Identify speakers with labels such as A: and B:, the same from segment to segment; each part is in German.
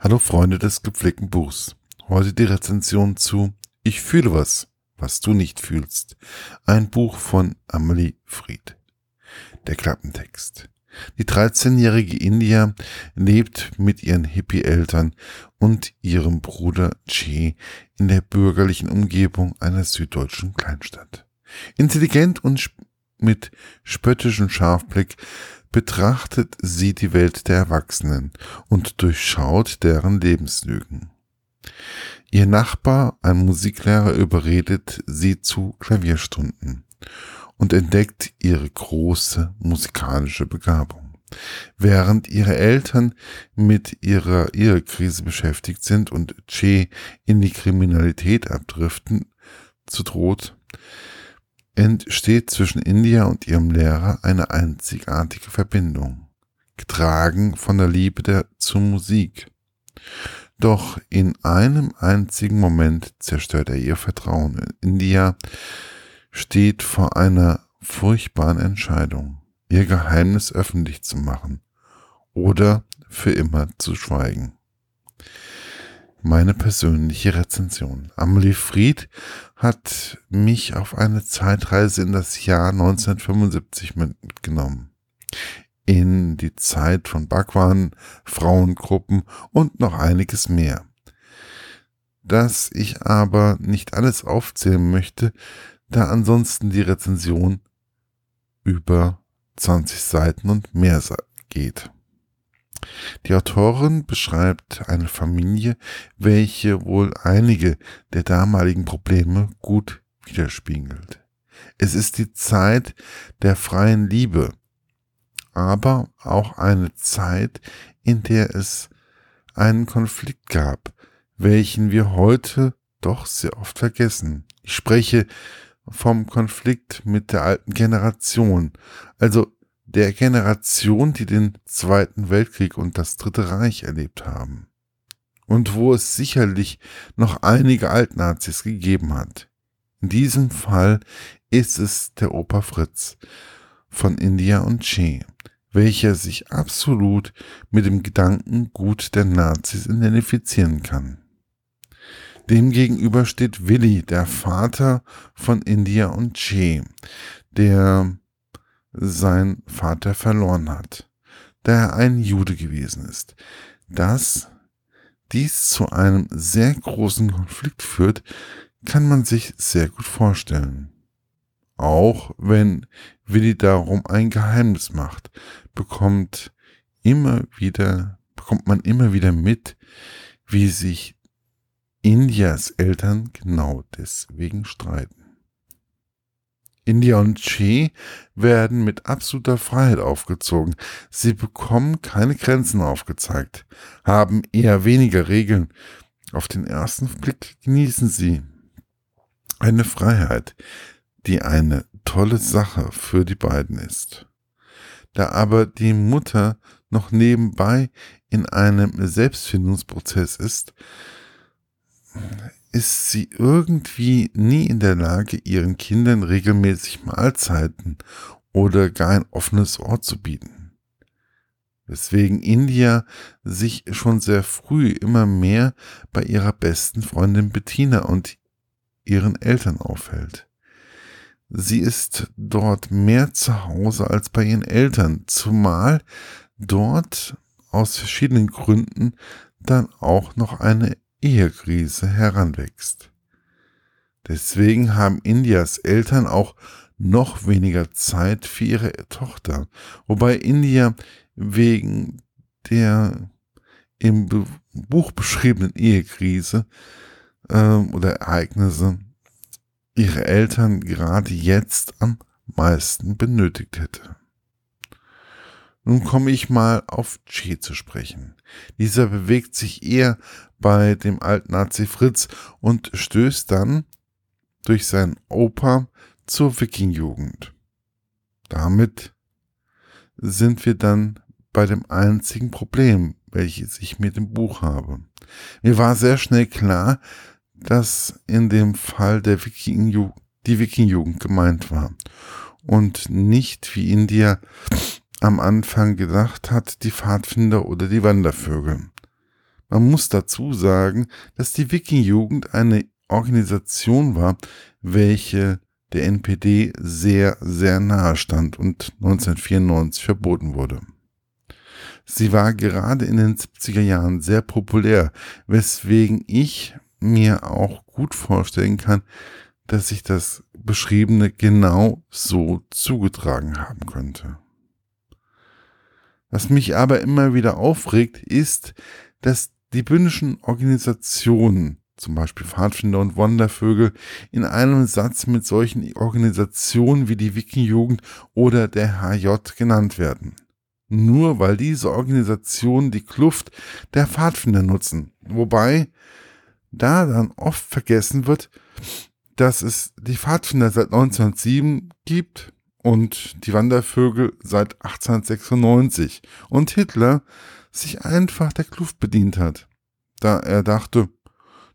A: Hallo Freunde des gepflegten Buchs. Heute die Rezension zu Ich fühle was, was du nicht fühlst. Ein Buch von Amelie Fried. Der Klappentext. Die 13-jährige India lebt mit ihren Hippie-Eltern und ihrem Bruder Che in der bürgerlichen Umgebung einer süddeutschen Kleinstadt. Intelligent und mit spöttischem Scharfblick betrachtet sie die Welt der Erwachsenen und durchschaut deren Lebenslügen. Ihr Nachbar, ein Musiklehrer, überredet sie zu Klavierstunden und entdeckt ihre große musikalische Begabung. Während ihre Eltern mit ihrer Ehekrise beschäftigt sind und Che in die Kriminalität abdriften, zu droht, entsteht zwischen India und ihrem Lehrer eine einzigartige Verbindung, getragen von der Liebe der, zur Musik. Doch in einem einzigen Moment zerstört er ihr Vertrauen. India steht vor einer furchtbaren Entscheidung, ihr Geheimnis öffentlich zu machen oder für immer zu schweigen meine persönliche Rezension. Amelie Fried hat mich auf eine Zeitreise in das Jahr 1975 mitgenommen. In die Zeit von Bhagwan, Frauengruppen und noch einiges mehr. Dass ich aber nicht alles aufzählen möchte, da ansonsten die Rezension über 20 Seiten und mehr geht. Die Autorin beschreibt eine Familie, welche wohl einige der damaligen Probleme gut widerspiegelt. Es ist die Zeit der freien Liebe, aber auch eine Zeit, in der es einen Konflikt gab, welchen wir heute doch sehr oft vergessen. Ich spreche vom Konflikt mit der alten Generation, also der Generation, die den Zweiten Weltkrieg und das Dritte Reich erlebt haben. Und wo es sicherlich noch einige Altnazis gegeben hat. In diesem Fall ist es der Opa Fritz von India und Che, welcher sich absolut mit dem Gedankengut der Nazis identifizieren kann. Demgegenüber steht Willi, der Vater von India und Che, der sein Vater verloren hat, da er ein Jude gewesen ist. Dass dies zu einem sehr großen Konflikt führt, kann man sich sehr gut vorstellen. Auch wenn Willi darum ein Geheimnis macht, bekommt immer wieder, bekommt man immer wieder mit, wie sich Indias Eltern genau deswegen streiten. India und Che werden mit absoluter Freiheit aufgezogen. Sie bekommen keine Grenzen aufgezeigt, haben eher weniger Regeln. Auf den ersten Blick genießen sie eine Freiheit, die eine tolle Sache für die beiden ist. Da aber die Mutter noch nebenbei in einem Selbstfindungsprozess ist, ist sie irgendwie nie in der Lage, ihren Kindern regelmäßig Mahlzeiten oder gar ein offenes Ohr zu bieten. Weswegen India sich schon sehr früh immer mehr bei ihrer besten Freundin Bettina und ihren Eltern aufhält. Sie ist dort mehr zu Hause als bei ihren Eltern, zumal dort aus verschiedenen Gründen dann auch noch eine Ehekrise heranwächst. Deswegen haben Indias Eltern auch noch weniger Zeit für ihre Tochter, wobei India wegen der im Buch beschriebenen Ehekrise äh, oder Ereignisse ihre Eltern gerade jetzt am meisten benötigt hätte. Nun komme ich mal auf Che zu sprechen. Dieser bewegt sich eher bei dem alten Nazi Fritz und stößt dann durch seinen Opa zur Wiking-Jugend. Damit sind wir dann bei dem einzigen Problem, welches ich mit dem Buch habe. Mir war sehr schnell klar, dass in dem Fall der Wiking die Wiking-Jugend gemeint war und nicht wie India am Anfang gedacht hat, die Pfadfinder oder die Wandervögel. Man muss dazu sagen, dass die Wiking-Jugend eine Organisation war, welche der NPD sehr, sehr nahe stand und 1994 verboten wurde. Sie war gerade in den 70er Jahren sehr populär, weswegen ich mir auch gut vorstellen kann, dass sich das Beschriebene genau so zugetragen haben könnte. Was mich aber immer wieder aufregt, ist, dass die bündischen Organisationen, zum Beispiel Pfadfinder und Wandervögel, in einem Satz mit solchen Organisationen wie die Wiking-Jugend oder der HJ genannt werden. Nur weil diese Organisationen die Kluft der Pfadfinder nutzen. Wobei da dann oft vergessen wird, dass es die Pfadfinder seit 1907 gibt und die Wandervögel seit 1896 und Hitler sich einfach der Kluft bedient hat, da er dachte,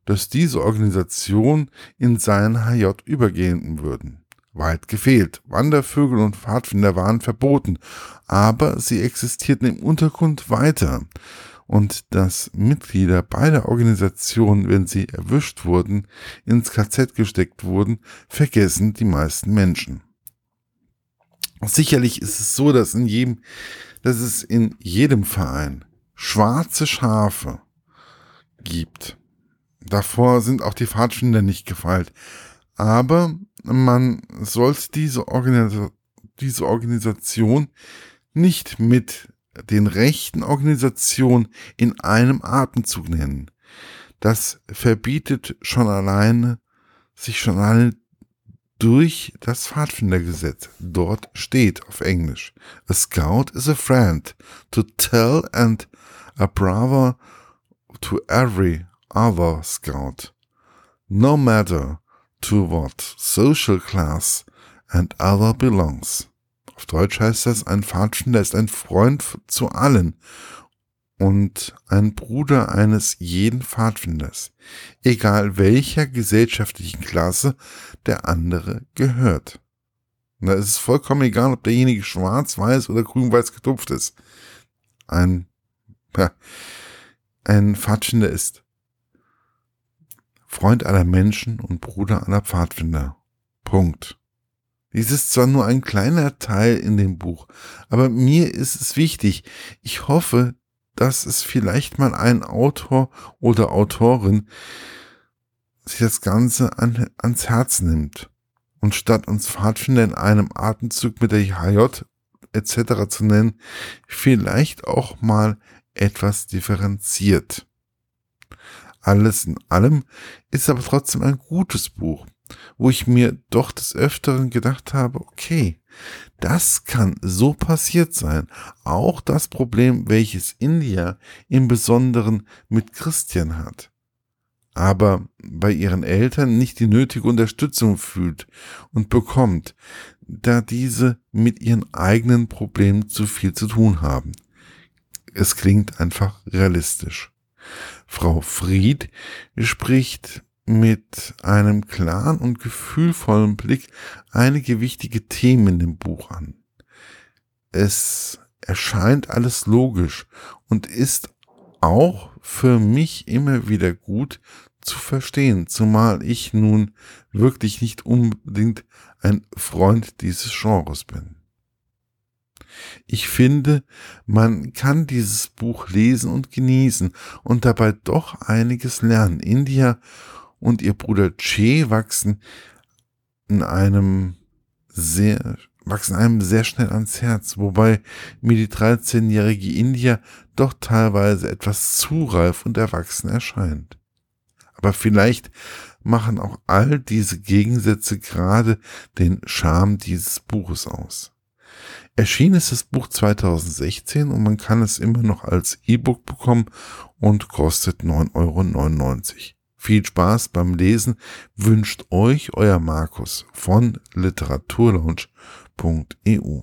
A: dass diese Organisation in seinen HJ übergehen würden. Weit gefehlt. Wandervögel und Pfadfinder waren verboten, aber sie existierten im Untergrund weiter. Und dass Mitglieder beider Organisationen, wenn sie erwischt wurden, ins KZ gesteckt wurden, vergessen die meisten Menschen. Sicherlich ist es so, dass in jedem, dass es in jedem Verein schwarze Schafe gibt. Davor sind auch die Pfadfinder nicht gefeilt. Aber man sollte diese, Organis diese Organisation nicht mit den rechten Organisationen in einem Atemzug nennen. Das verbietet schon alleine, sich schon alleine durch das Pfadfindergesetz. Dort steht auf Englisch, a scout is a friend to tell and a brother to every other scout, no matter to what social class and other belongs. Auf Deutsch heißt das, ein Pfadfinder ist ein Freund zu allen und ein Bruder eines jeden Pfadfinders, egal welcher gesellschaftlichen Klasse der andere gehört. Und da ist es vollkommen egal, ob derjenige schwarz, weiß oder grün-weiß getupft ist. Ein, ja, ein Pfadfinder ist Freund aller Menschen und Bruder aller Pfadfinder. Punkt. Dies ist zwar nur ein kleiner Teil in dem Buch, aber mir ist es wichtig. Ich hoffe, dass es vielleicht mal ein Autor oder Autorin sich das Ganze an, ans Herz nimmt und statt uns Pfadfinder in einem Atemzug mit der HJ etc. zu nennen, vielleicht auch mal etwas differenziert. Alles in allem ist aber trotzdem ein gutes Buch, wo ich mir doch des Öfteren gedacht habe, okay, das kann so passiert sein. Auch das Problem, welches India im Besonderen mit Christian hat. Aber bei ihren Eltern nicht die nötige Unterstützung fühlt und bekommt, da diese mit ihren eigenen Problemen zu viel zu tun haben. Es klingt einfach realistisch. Frau Fried spricht mit einem klaren und gefühlvollen Blick einige wichtige Themen dem Buch an. Es erscheint alles logisch und ist auch für mich immer wieder gut zu verstehen, zumal ich nun wirklich nicht unbedingt ein Freund dieses Genres bin. Ich finde, man kann dieses Buch lesen und genießen und dabei doch einiges lernen. India und ihr Bruder Che wachsen in einem sehr, wachsen einem sehr schnell ans Herz, wobei mir die 13-jährige India doch teilweise etwas zu reif und erwachsen erscheint. Aber vielleicht machen auch all diese Gegensätze gerade den Charme dieses Buches aus. Erschienen ist das Buch 2016 und man kann es immer noch als E-Book bekommen und kostet 9,99 Euro. Viel Spaß beim Lesen wünscht euch euer Markus von literaturlaunch.eu.